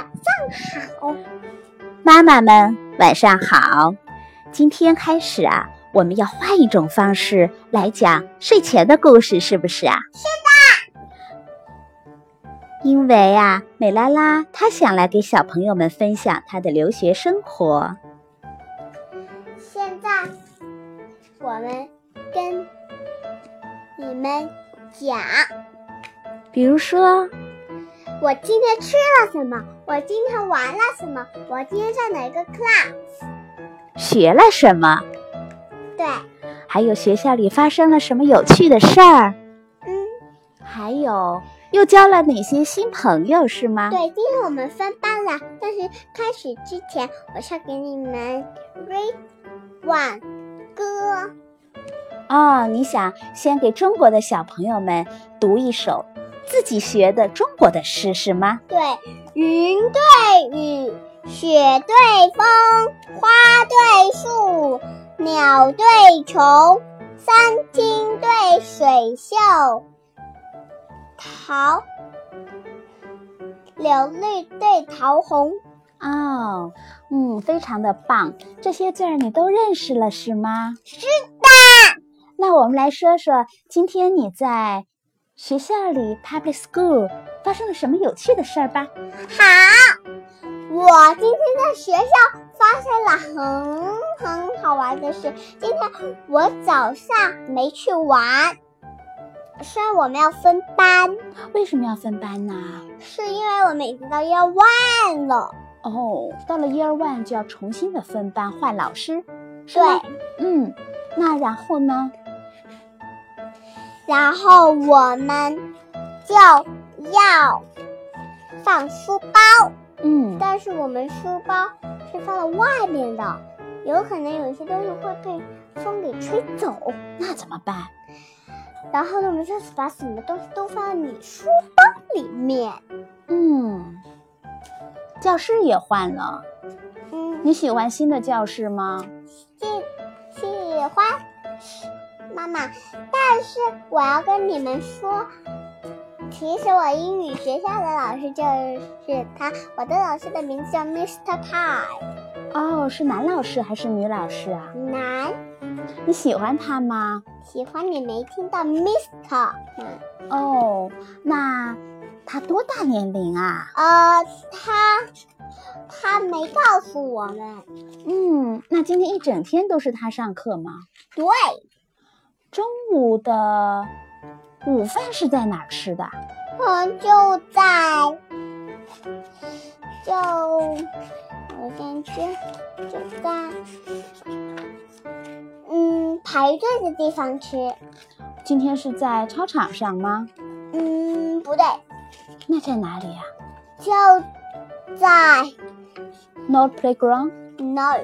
晚上好，妈妈们晚上好。今天开始啊，我们要换一种方式来讲睡前的故事，是不是啊？是的。因为啊，美拉拉她想来给小朋友们分享她的留学生活。现在我们跟你们讲，比如说。我今天吃了什么？我今天玩了什么？我今天上哪个 class？学了什么？对。还有学校里发生了什么有趣的事儿？嗯。还有又交了哪些新朋友？是吗？对，今天我们分班了。但是开始之前，我要给你们 read one 歌。哦，你想先给中国的小朋友们读一首？自己学的中国的诗是吗？对，云对雨，雪对风，花对树，鸟对虫，山清对水秀，桃柳绿对桃红。哦，嗯，非常的棒，这些字儿你都认识了是吗？是的。那我们来说说，今天你在。学校里，public school 发生了什么有趣的事儿吧？好，我今天在学校发生了很很好玩的事。今天我早上没去玩，虽然我们要分班。为什么要分班呢？是因为我们已经到 year one 了。哦，到了 year one 就要重新的分班换老师。对，嗯，那然后呢？然后我们就要放书包，嗯，但是我们书包是放在外面的，有可能有些东西会被风给吹走，那怎么办？然后呢，我们就把什么东西都放在你书包里面。嗯，教室也换了，嗯，你喜欢新的教室吗？喜喜欢。妈妈，但是我要跟你们说，其实我英语学校的老师就是他，我的老师的名字叫 Mr. Pai。哦，是男老师还是女老师啊？男。你喜欢他吗？喜欢。你没听到 Mr。哦，那他多大年龄啊？呃，他他没告诉我们。嗯，那今天一整天都是他上课吗？对。中午的午饭是在哪吃的？嗯，就在就我先去，就在嗯排队的地方吃。今天是在操场上吗？嗯，不对。那在哪里呀？就在 Not playground. No.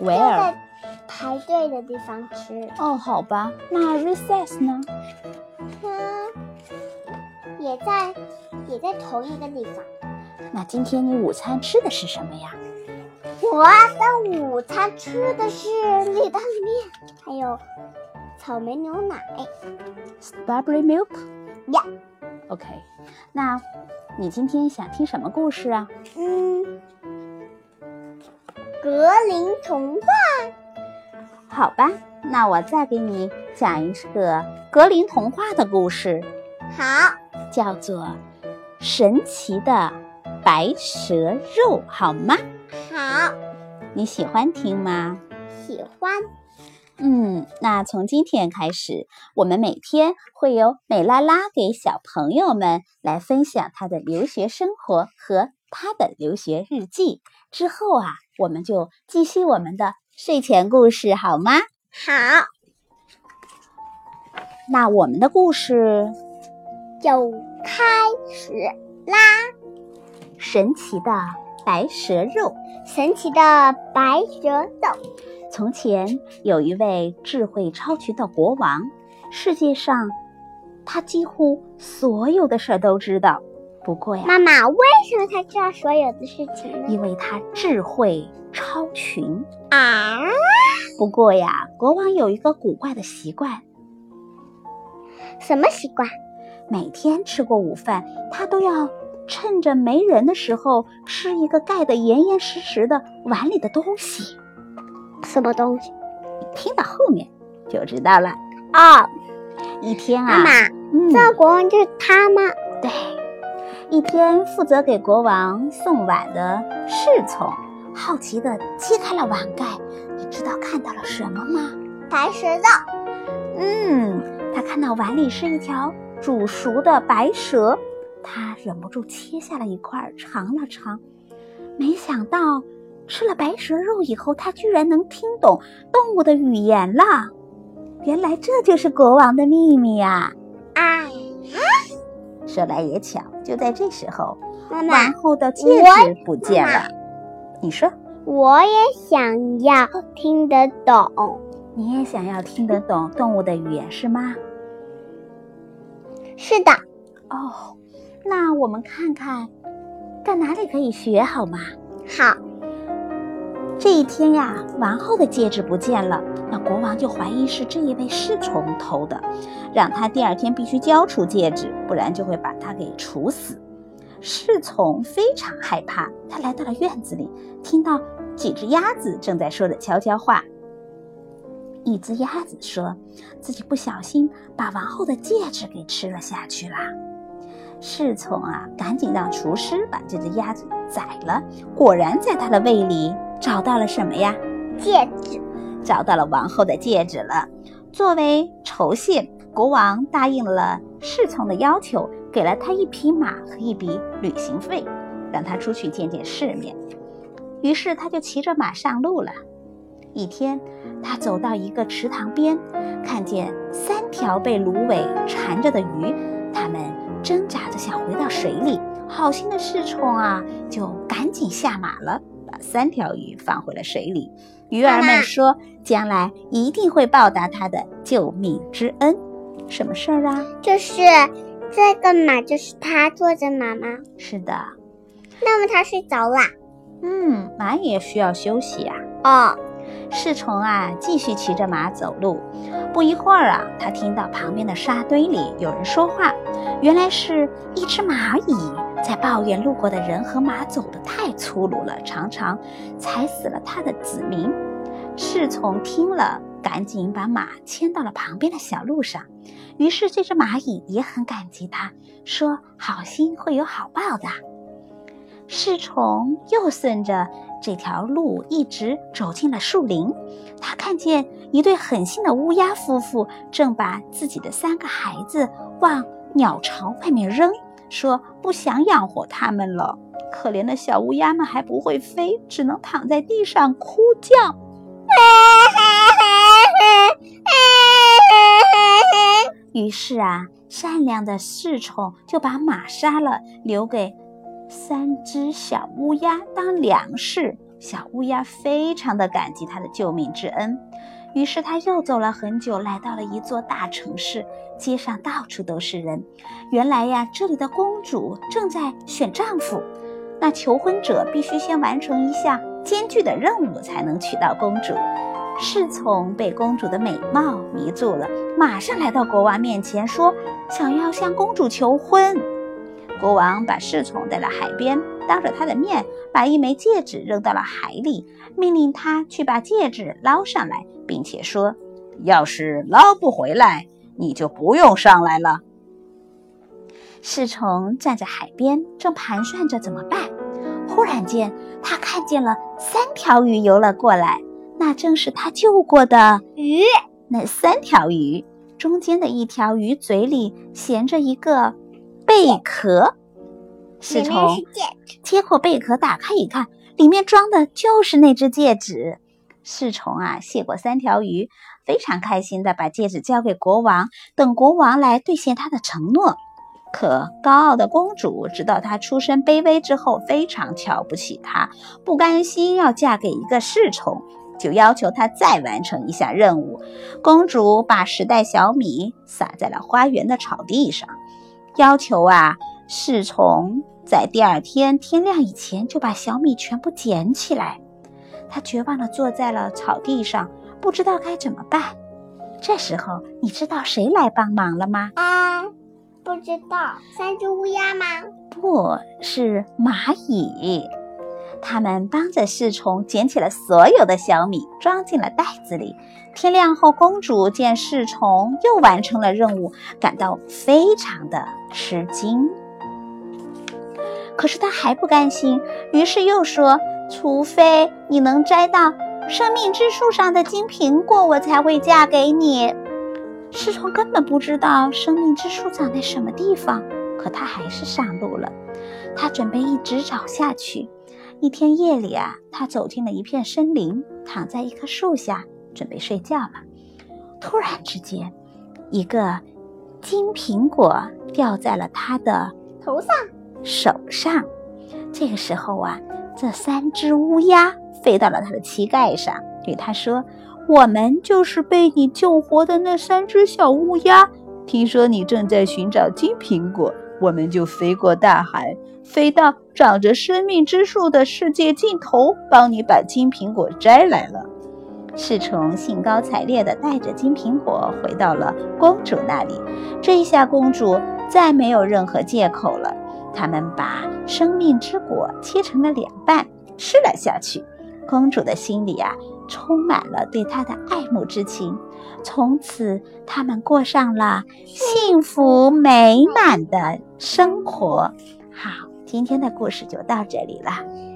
Where? 排队的地方吃哦，好吧，那 recess 呢？它也在也在同一个地方。那今天你午餐吃的是什么呀？我的午餐吃的是意大利面，还有草莓牛奶。Strawberry milk。Yeah。OK，那你今天想听什么故事啊？嗯，格林童话。好吧，那我再给你讲一个格林童话的故事。好，叫做《神奇的白蛇肉》，好吗？好，你喜欢听吗？喜欢。嗯，那从今天开始，我们每天会有美拉拉给小朋友们来分享她的留学生活和她的留学日记。之后啊，我们就继续我们的。睡前故事好吗？好，那我们的故事就开始啦。神奇的白蛇肉，神奇的白蛇肉。从前有一位智慧超群的国王，世界上他几乎所有的事儿都知道。不过呀，妈妈，为什么他知道所有的事情呢？因为他智慧超群啊！不过呀，国王有一个古怪的习惯。什么习惯？每天吃过午饭，他都要趁着没人的时候吃一个盖得严严实实的碗里的东西。什么东西？你听到后面就知道了。哦，一天啊，妈妈，嗯，这国王就是他吗？对，一天负责给国王送碗的侍从好奇地揭开了碗盖，你知道看到了什么吗？白石头。嗯，他看到碗里是一条煮熟的白蛇，他忍不住切下了一块尝了尝，没想到吃了白蛇肉以后，他居然能听懂动物的语言了。原来这就是国王的秘密啊！啊，说来也巧，就在这时候，妈妈王，后的戒我指不见了。你说，我也想要听得懂。你也想要听得懂动物的语言是吗？是的，哦，那我们看看，在哪里可以学好吗？好，这一天呀，王后的戒指不见了，那国王就怀疑是这一位侍从偷的，让他第二天必须交出戒指，不然就会把他给处死。侍从非常害怕，他来到了院子里，听到几只鸭子正在说着悄悄话。一只鸭子说自己不小心把王后的戒指给吃了下去啦。侍从啊，赶紧让厨师把这只鸭子宰了。果然，在他的胃里找到了什么呀？戒指。找到了王后的戒指了。作为酬谢，国王答应了侍从的要求，给了他一匹马和一笔旅行费，让他出去见见世面。于是他就骑着马上路了。一天，他走到一个池塘边，看见三条被芦苇缠着的鱼，它们挣扎着想回到水里。好心的侍从啊，就赶紧下马了，把三条鱼放回了水里。鱼儿们说，将来一定会报答他的救命之恩。什么事儿啊？就是这个马，就是他坐着马吗？是的，那么他睡着啦？嗯，马也需要休息啊。哦，侍从啊，继续骑着马走路。不一会儿啊，他听到旁边的沙堆里有人说话，原来是一只蚂蚁在抱怨路过的人和马走得太粗鲁了，常常踩死了他的子民。侍从听了，赶紧把马牵到了旁边的小路上。于是这只蚂蚁也很感激他，说：“好心会有好报的。”侍从又顺着这条路一直走进了树林，他看见一对狠心的乌鸦夫妇正把自己的三个孩子往鸟巢外面扔，说不想养活他们了。可怜的小乌鸦们还不会飞，只能躺在地上哭叫。于是啊，善良的侍从就把马杀了，留给三只小乌鸦当粮食。小乌鸦非常的感激他的救命之恩。于是他又走了很久，来到了一座大城市，街上到处都是人。原来呀，这里的公主正在选丈夫。那求婚者必须先完成一项艰巨的任务，才能娶到公主。侍从被公主的美貌迷住了，马上来到国王面前，说想要向公主求婚。国王把侍从带到海边，当着他的面把一枚戒指扔到了海里，命令他去把戒指捞上来，并且说：“要是捞不回来，你就不用上来了。”侍从站在海边，正盘算着怎么办。忽然间，他看见了三条鱼游了过来，那正是他救过的鱼。那三条鱼中间的一条鱼嘴里衔着一个贝壳，侍从。接过贝壳打开一看，里面装的就是那只戒指。侍从啊，谢过三条鱼，非常开心的把戒指交给国王，等国王来兑现他的承诺。可高傲的公主知道他出身卑微之后，非常瞧不起他，不甘心要嫁给一个侍从，就要求他再完成一项任务。公主把十袋小米撒在了花园的草地上，要求啊，侍从在第二天天亮以前就把小米全部捡起来。他绝望地坐在了草地上，不知道该怎么办。这时候，你知道谁来帮忙了吗？啊，不知道三只乌鸦吗？不是蚂蚁。他们帮着侍从捡起了所有的小米，装进了袋子里。天亮后，公主见侍从又完成了任务，感到非常的吃惊。可是她还不甘心，于是又说：“除非你能摘到生命之树上的金苹果，我才会嫁给你。”侍从根本不知道生命之树长在什么地方，可他还是上路了。他准备一直找下去。一天夜里啊，他走进了一片森林，躺在一棵树下，准备睡觉了。突然之间，一个金苹果掉在了他的头上、手上。这个时候啊，这三只乌鸦飞到了他的膝盖上，对他说：“我们就是被你救活的那三只小乌鸦。听说你正在寻找金苹果，我们就飞过大海。”飞到长着生命之树的世界尽头，帮你把金苹果摘来了。侍从兴高采烈地带着金苹果回到了公主那里。这一下，公主再没有任何借口了。他们把生命之果切成了两半，吃了下去。公主的心里啊，充满了对他的爱慕之情。从此，他们过上了幸福美满的生活。好。今天的故事就到这里了，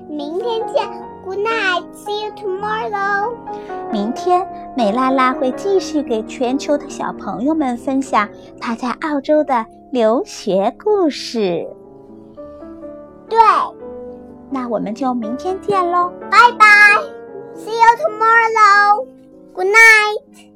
明天见，Good night，See you tomorrow。明天美拉拉会继续给全球的小朋友们分享她在澳洲的留学故事。对，那我们就明天见喽，拜拜，See you tomorrow，Good night。